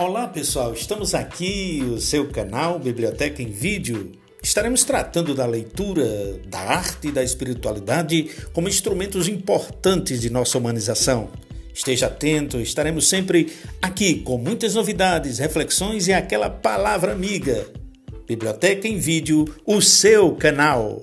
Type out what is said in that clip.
Olá pessoal, estamos aqui, o seu canal Biblioteca em Vídeo. Estaremos tratando da leitura, da arte e da espiritualidade como instrumentos importantes de nossa humanização. Esteja atento, estaremos sempre aqui com muitas novidades, reflexões e aquela palavra amiga. Biblioteca em Vídeo, o seu canal.